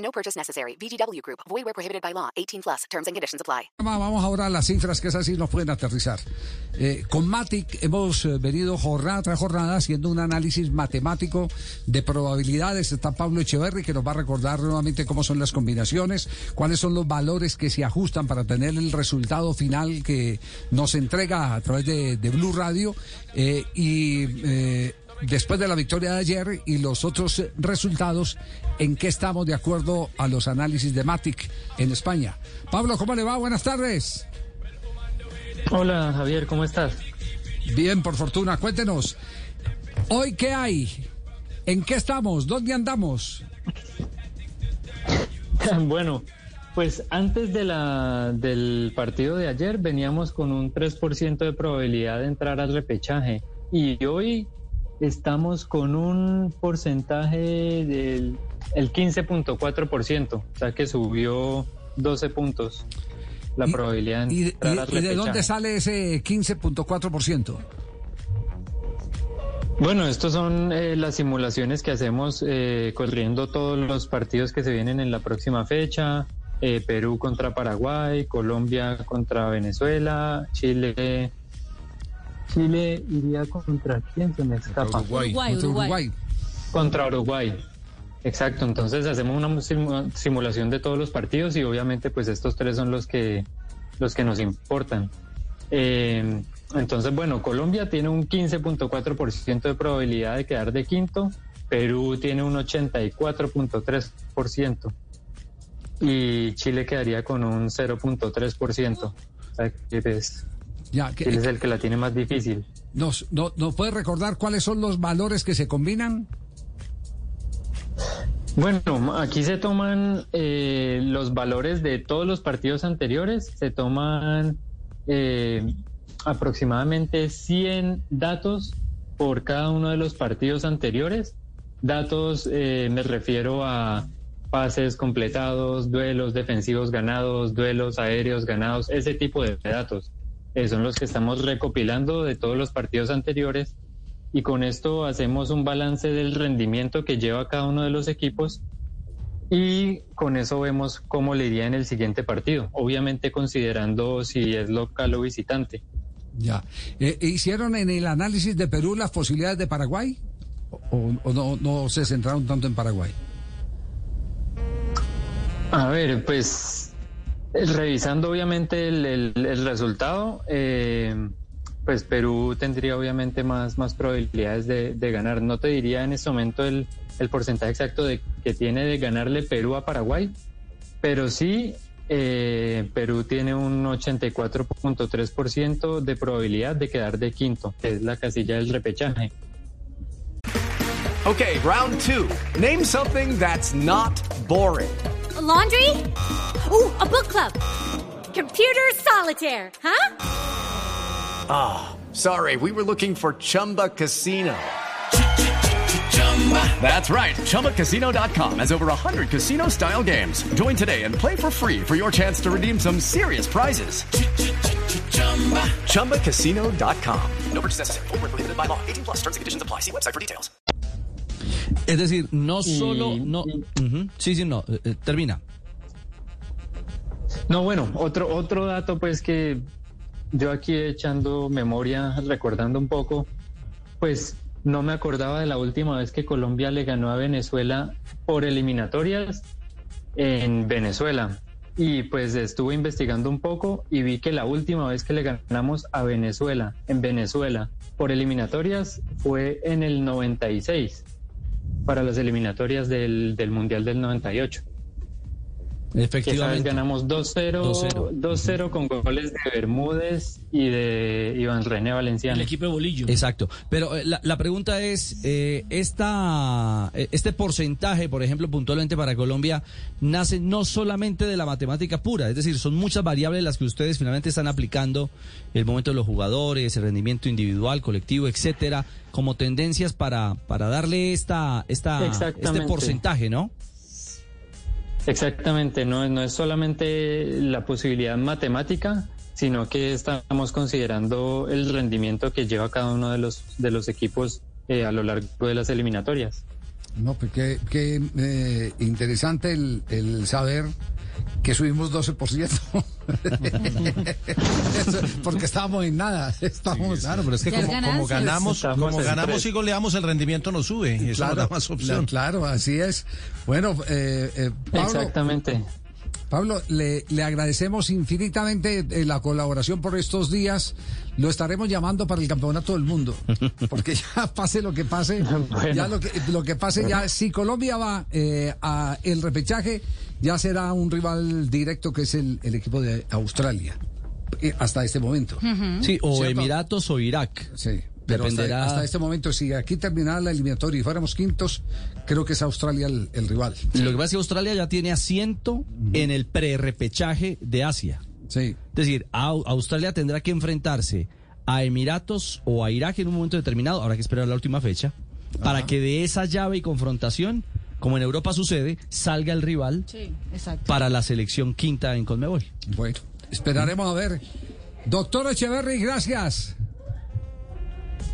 No purchase necessary. VGW Group. Void where prohibited by law. 18 plus. Terms and conditions apply. Vamos ahora a las cifras que esas sí nos pueden aterrizar. Eh, con Matic hemos eh, venido jornada tras jornada haciendo un análisis matemático de probabilidades. Está Pablo Echeverry que nos va a recordar nuevamente cómo son las combinaciones, cuáles son los valores que se ajustan para tener el resultado final que nos entrega a través de, de Blue Radio. Eh, y eh, después de la victoria de ayer y los otros resultados, ¿en qué estamos de acuerdo a los análisis de Matic en España? Pablo, ¿cómo le va? Buenas tardes. Hola Javier, ¿cómo estás? Bien, por fortuna. Cuéntenos, ¿hoy qué hay? ¿En qué estamos? ¿Dónde andamos? bueno, pues antes de la, del partido de ayer veníamos con un 3% de probabilidad de entrar al repechaje y hoy estamos con un porcentaje del el 15.4%, o sea que subió 12 puntos la ¿Y- probabilidad de ¿Y, y- y de dónde sale ese 15.4%? Bueno, estos son eh, las simulaciones que hacemos eh, corriendo todos los partidos que se vienen en la próxima fecha. eh, Perú contra Paraguay, Colombia contra Venezuela, Chile. Chile iría contra quién se me escapa. Uruguay. Contra Uruguay. Contra Uruguay. Exacto, entonces hacemos una simu- simulación de todos los partidos y obviamente pues estos tres son los que los que nos importan. Eh, entonces, bueno, Colombia tiene un 15.4% de probabilidad de quedar de quinto, Perú tiene un 84.3% y Chile quedaría con un 0.3%. O sea, que es, Ya, que- es el que la tiene más difícil. ¿Nos, no, ¿Nos puede recordar cuáles son los valores que se combinan? Bueno, aquí se toman eh, los valores de todos los partidos anteriores, se toman eh, aproximadamente 100 datos por cada uno de los partidos anteriores. Datos, eh, me refiero a pases completados, duelos defensivos ganados, duelos aéreos ganados, ese tipo de datos. Eh, son los que estamos recopilando de todos los partidos anteriores y con esto hacemos un balance del rendimiento que lleva cada uno de los equipos y con eso vemos cómo le iría en el siguiente partido, obviamente considerando si es local o visitante. Ya. Eh, ¿Hicieron en el análisis de Perú las posibilidades de Paraguay? ¿O, o no, no se centraron tanto en Paraguay? A ver, pues eh, revisando obviamente el, el- el resultado, eh, pues Perú tendría obviamente más, más probabilidades de, de ganar. No te diría en este momento el, el porcentaje exacto de que tiene de ganarle Perú a Paraguay, pero sí eh, Perú tiene un 84.3% de probabilidad de quedar de quinto, que es la casilla del repechaje. Okay, round two. Name something that's not boring. A laundry? Ooh, a book club. Computer solitaire, huh? Ah, sorry, we were looking for Chumba Casino. That's right. ChumbaCasino.com has over 100 casino style games. Join today and play for free for your chance to redeem some serious prizes. ChumbaCasino.com. No purchase necessary. Void where prohibited by law. 18 plus terms and conditions apply. See website for details. Es decir, no solo, no, Ujú. sí, sí, no, eh, eh, termina. No, bueno, otro, otro dato pues que yo aquí echando memoria, recordando un poco, pues no me acordaba de la última vez que Colombia le ganó a Venezuela por eliminatorias en Venezuela. Y pues estuve investigando un poco y vi que la última vez que le ganamos a Venezuela, en Venezuela, por eliminatorias fue en el 96, para las eliminatorias del, del Mundial del 98. Efectivamente. ganamos 2-0 2-0. 2-0 con goles de Bermúdez y de Iván René Valenciano. El equipo de Bolillo. Exacto. Pero eh, la, la pregunta es, eh, esta, eh, este porcentaje, por ejemplo, puntualmente para Colombia, nace no solamente de la matemática pura, es decir, son muchas variables las que ustedes finalmente están aplicando, el momento de los jugadores, el rendimiento individual, colectivo, etcétera, como tendencias para, para darle esta, esta, este porcentaje, ¿no? Exactamente, no, no es solamente la posibilidad matemática, sino que estamos considerando el rendimiento que lleva cada uno de los, de los equipos eh, a lo largo de las eliminatorias. No, pues qué, eh, interesante el, el saber que subimos 12%. Eso, Porque estábamos en nada. Estábamos, Claro, pero es que como, como ganamos, como ganamos y goleamos, el rendimiento no sube. Y eso nos da más opción. Claro, así es. Bueno, eh, eh, Pablo, Exactamente. Pablo, le, le agradecemos infinitamente eh, la colaboración por estos días. Lo estaremos llamando para el campeonato del mundo. Porque ya pase lo que pase, Bueno. ya lo que, lo que pase, ya si Colombia va eh, a el repechaje, ya será un rival directo que es el, el equipo de Australia. Eh, hasta este momento. Sí, o ¿Cierto? Emiratos o Irak. Sí. Pero hasta, Dependerá- hasta este momento, si aquí terminara la eliminatoria y fuéramos quintos, creo que es Australia el, el rival. Lo que pasa es que Australia ya tiene asiento en el pre-repechaje de Asia. Sí. Es decir, Au- Australia tendrá que enfrentarse a Emiratos o a Irak en un momento determinado, habrá que esperar la última fecha, para que de esa llave y confrontación, como en Europa sucede, salga el rival Sí, exacto. para la selección quinta en Conmebol. Bueno, esperaremos a ver. Doctor Echeverry, gracias.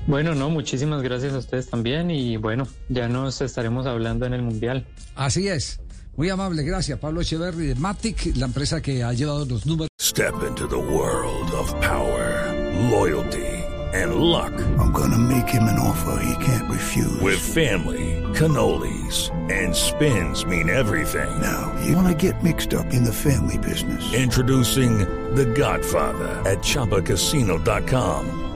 Bueno, no, muchísimas gracias a ustedes también y bueno, ya nos estaremos hablando en el Mundial. Así es. Muy amable, gracias. Pablo Echeverry de Matic, la empresa que ha llevado los números. Step into the world of power, loyalty, and luck. I'm gonna make him an offer he can't refuse. With family, cannolis, and spins mean everything. Now, you wanna get mixed up in the family business. Introducing The Godfather at ChumbaCasino.com.